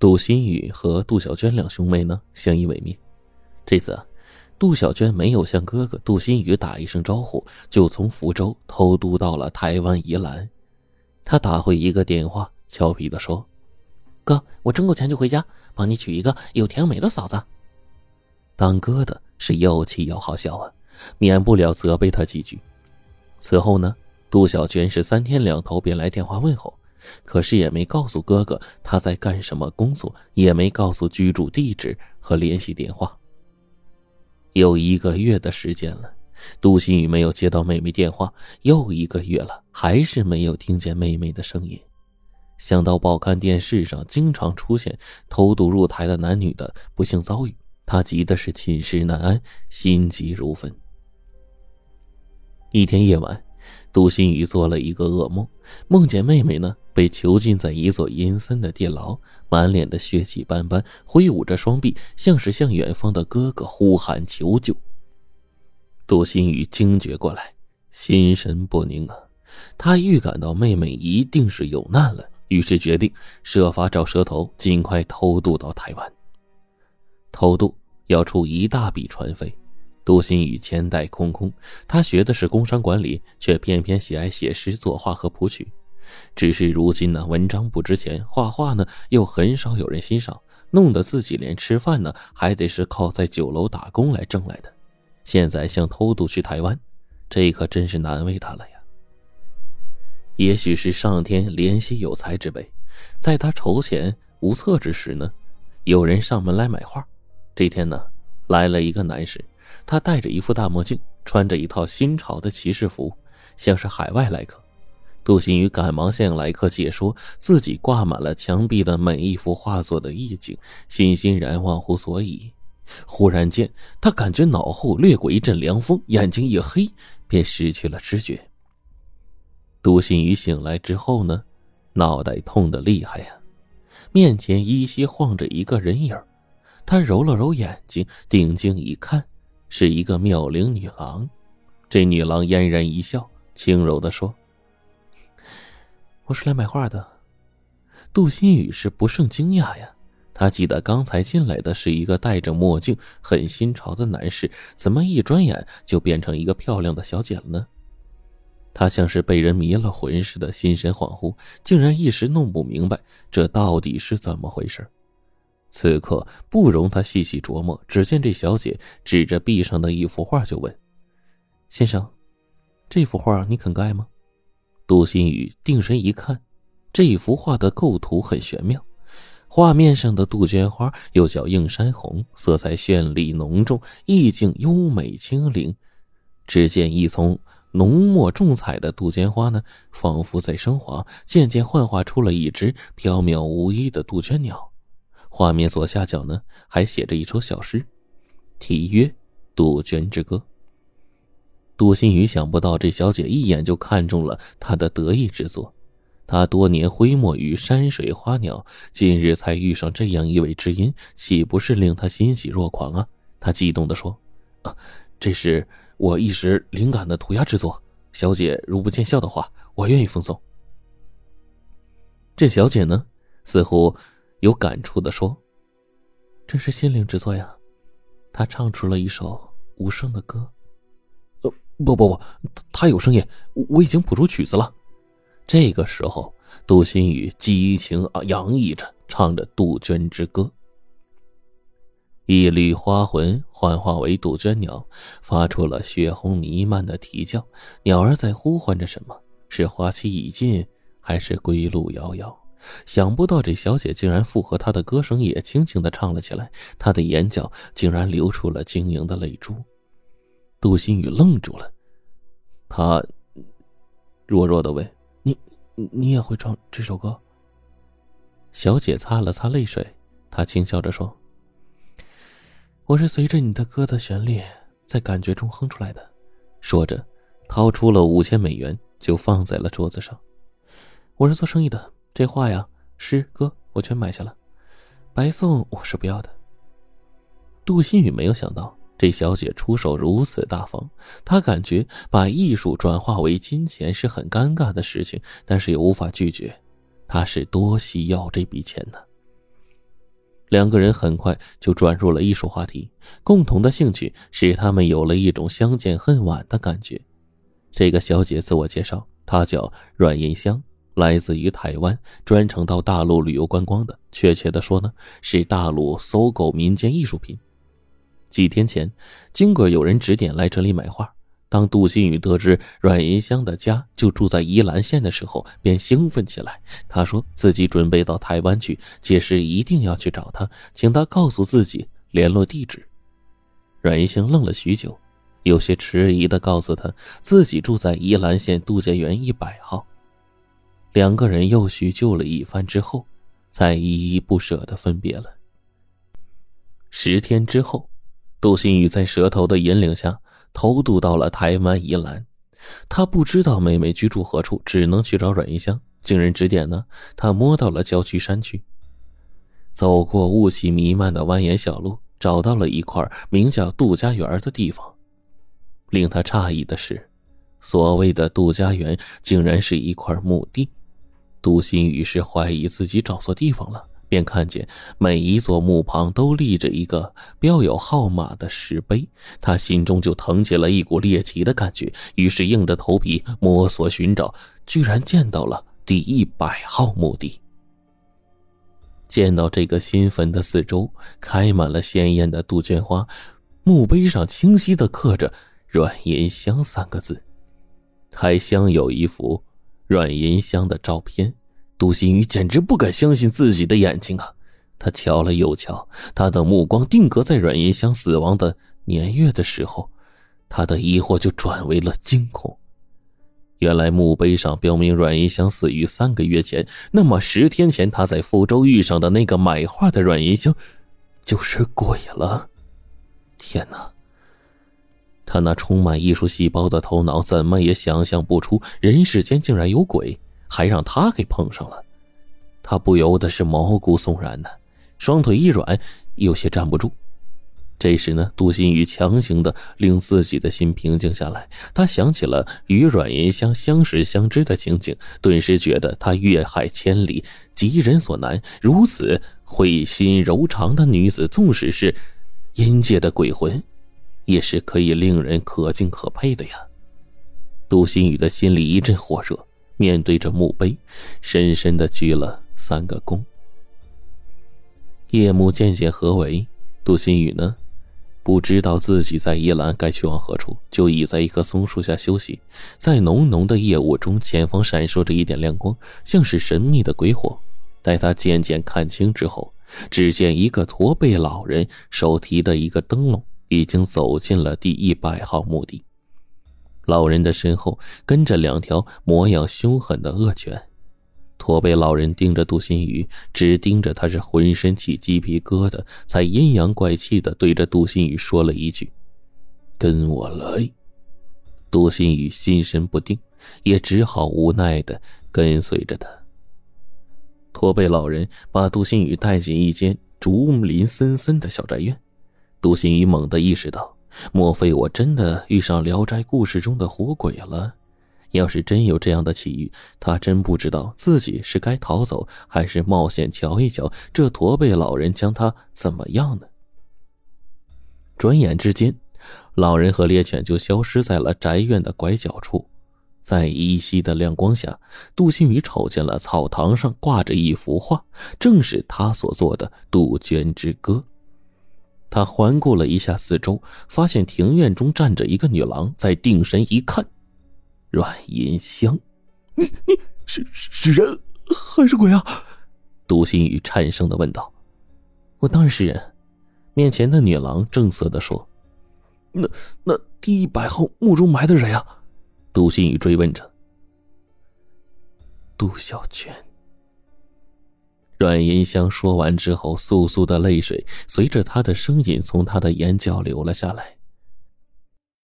杜新宇和杜小娟两兄妹呢相依为命。这次啊，杜小娟没有向哥哥杜新宇打一声招呼，就从福州偷渡到了台湾宜兰。他打回一个电话，俏皮的说：“哥，我挣够钱就回家，帮你娶一个有甜美的嫂子。”当哥的是又气又好笑啊，免不了责备他几句。此后呢，杜小娟是三天两头便来电话问候。可是也没告诉哥哥他在干什么工作，也没告诉居住地址和联系电话。有一个月的时间了，杜新宇没有接到妹妹电话，又一个月了，还是没有听见妹妹的声音。想到报刊电视上经常出现偷渡入台的男女的不幸遭遇，他急的是寝食难安，心急如焚。一天夜晚。杜新宇做了一个噩梦，梦见妹妹呢被囚禁在一座阴森的地牢，满脸的血迹斑斑，挥舞着双臂，像是向远方的哥哥呼喊求救。杜新宇惊觉过来，心神不宁啊！他预感到妹妹一定是有难了，于是决定设法找蛇头，尽快偷渡到台湾。偷渡要出一大笔船费。杜新宇钱袋空空，他学的是工商管理，却偏偏喜爱写诗、作画和谱曲。只是如今呢，文章不值钱，画画呢又很少有人欣赏，弄得自己连吃饭呢还得是靠在酒楼打工来挣来的。现在想偷渡去台湾，这可真是难为他了呀。也许是上天怜惜有才之辈，在他筹钱无策之时呢，有人上门来买画。这天呢，来了一个男士。他戴着一副大墨镜，穿着一套新潮的骑士服，像是海外来客。杜新宇赶忙向来客解说自己挂满了墙壁的每一幅画作的意境，欣欣然忘乎所以。忽然间，他感觉脑后掠过一阵凉风，眼睛一黑，便失去了知觉。杜新宇醒来之后呢，脑袋痛得厉害呀，面前依稀晃着一个人影他揉了揉眼睛，定睛一看。是一个妙龄女郎，这女郎嫣然一笑，轻柔的说：“我是来买画的。”杜新宇是不胜惊讶呀，他记得刚才进来的是一个戴着墨镜、很新潮的男士，怎么一转眼就变成一个漂亮的小姐了呢？他像是被人迷了魂似的，心神恍惚，竟然一时弄不明白这到底是怎么回事。此刻不容他细细琢磨。只见这小姐指着壁上的一幅画就问：“先生，这幅画你肯盖吗？”杜新宇定神一看，这幅画的构图很玄妙。画面上的杜鹃花又叫映山红，色彩绚丽浓重，意境优美清灵。只见一丛浓墨重彩的杜鹃花呢，仿佛在升华，渐渐幻化出了一只飘渺无依的杜鹃鸟。画面左下角呢，还写着一首小诗，题曰《杜鹃之歌》。杜新宇想不到这小姐一眼就看中了他的得意之作，他多年挥墨于山水花鸟，今日才遇上这样一位知音，岂不是令他欣喜若狂啊？他激动地说：“啊，这是我一时灵感的涂鸦之作，小姐如不见笑的话，我愿意奉送。”这小姐呢，似乎。有感触的说：“真是心灵之作呀！”他唱出了一首无声的歌。呃，不不不，他有声音，我已经谱出曲子了。这个时候，杜新宇激情洋溢着唱着《杜鹃之歌》。一缕花魂幻化为杜鹃鸟，发出了血红弥漫的啼叫。鸟儿在呼唤着什么？是花期已尽，还是归路遥遥？想不到这小姐竟然附和他的歌声，也轻轻的唱了起来。她的眼角竟然流出了晶莹的泪珠。杜新宇愣住了，他弱弱的问：“你，你也会唱这首歌？”小姐擦了擦泪水，她轻笑着说：“我是随着你的歌的旋律，在感觉中哼出来的。”说着，掏出了五千美元，就放在了桌子上。我是做生意的。这画呀，诗歌我全买下了，白送我是不要的。杜新宇没有想到这小姐出手如此大方，他感觉把艺术转化为金钱是很尴尬的事情，但是又无法拒绝，他是多需要这笔钱呢。两个人很快就转入了艺术话题，共同的兴趣使他们有了一种相见恨晚的感觉。这个小姐自我介绍，她叫阮银香，来自于台湾，专程到大陆旅游观光的。确切的说呢，是大陆搜购民间艺术品。几天前，经过有人指点来这里买画。当杜新宇得知阮银香的家就住在宜兰县的时候，便兴奋起来。他说自己准备到台湾去，届时一定要去找他，请他告诉自己联络地址。阮银香愣了许久，有些迟疑的告诉他自己住在宜兰县度假园一百号。两个人又叙旧了一番之后，才依依不舍的分别了。十天之后，杜新宇在蛇头的引领下。偷渡到了台湾宜兰，他不知道妹妹居住何处，只能去找阮一香。经人指点呢，他摸到了郊区山区，走过雾气弥漫的蜿蜒小路，找到了一块名叫杜家园的地方。令他诧异的是，所谓的杜家园竟然是一块墓地。杜新宇是怀疑自己找错地方了。便看见每一座墓旁都立着一个标有号码的石碑，他心中就腾起了一股猎奇的感觉，于是硬着头皮摸索寻找，居然见到了第一百号墓地。见到这个新坟的四周开满了鲜艳的杜鹃花，墓碑上清晰的刻着“阮银香”三个字，还镶有一幅阮银香的照片。杜新宇简直不敢相信自己的眼睛啊！他瞧了又瞧，他的目光定格在阮银香死亡的年月的时候，他的疑惑就转为了惊恐。原来墓碑上标明阮银香死于三个月前，那么十天前他在福州遇上的那个买画的阮银香，就是鬼了！天哪！他那充满艺术细胞的头脑怎么也想象不出人世间竟然有鬼。还让他给碰上了，他不由得是毛骨悚然的，双腿一软，有些站不住。这时呢，杜新宇强行的令自己的心平静下来。他想起了与阮银香相识相知的情景，顿时觉得她越海千里，急人所难。如此慧心柔肠的女子，纵使是阴界的鬼魂，也是可以令人可敬可佩的呀。杜新宇的心里一阵火热。面对着墓碑，深深的鞠了三个躬。夜幕渐渐合围，杜新宇呢，不知道自己在宜兰该去往何处，就倚在一棵松树下休息。在浓浓的夜雾中，前方闪烁着一点亮光，像是神秘的鬼火。待他渐渐看清之后，只见一个驼背老人手提的一个灯笼，已经走进了第一百号墓地。老人的身后跟着两条模样凶狠的恶犬，驼背老人盯着杜新宇，只盯着他是浑身起鸡皮疙瘩，才阴阳怪气的对着杜新宇说了一句：“跟我来。”杜新宇心神不定，也只好无奈的跟随着他。驼背老人把杜新宇带进一间竹林森森的小宅院，杜新宇猛地意识到。莫非我真的遇上《聊斋故事》中的活鬼了？要是真有这样的奇遇，他真不知道自己是该逃走，还是冒险瞧一瞧这驼背老人将他怎么样呢？转眼之间，老人和猎犬就消失在了宅院的拐角处。在依稀的亮光下，杜新宇瞅见了草堂上挂着一幅画，正是他所做的《杜鹃之歌》。他环顾了一下四周，发现庭院中站着一个女郎。再定神一看，阮银香，你你是是人还是鬼啊？杜新宇颤声的问道。我当然是人。面前的女郎正色的说。那那第一百号墓中埋的人啊？杜新宇追问着。杜小娟。阮银香说完之后，簌簌的泪水随着他的声音从他的眼角流了下来。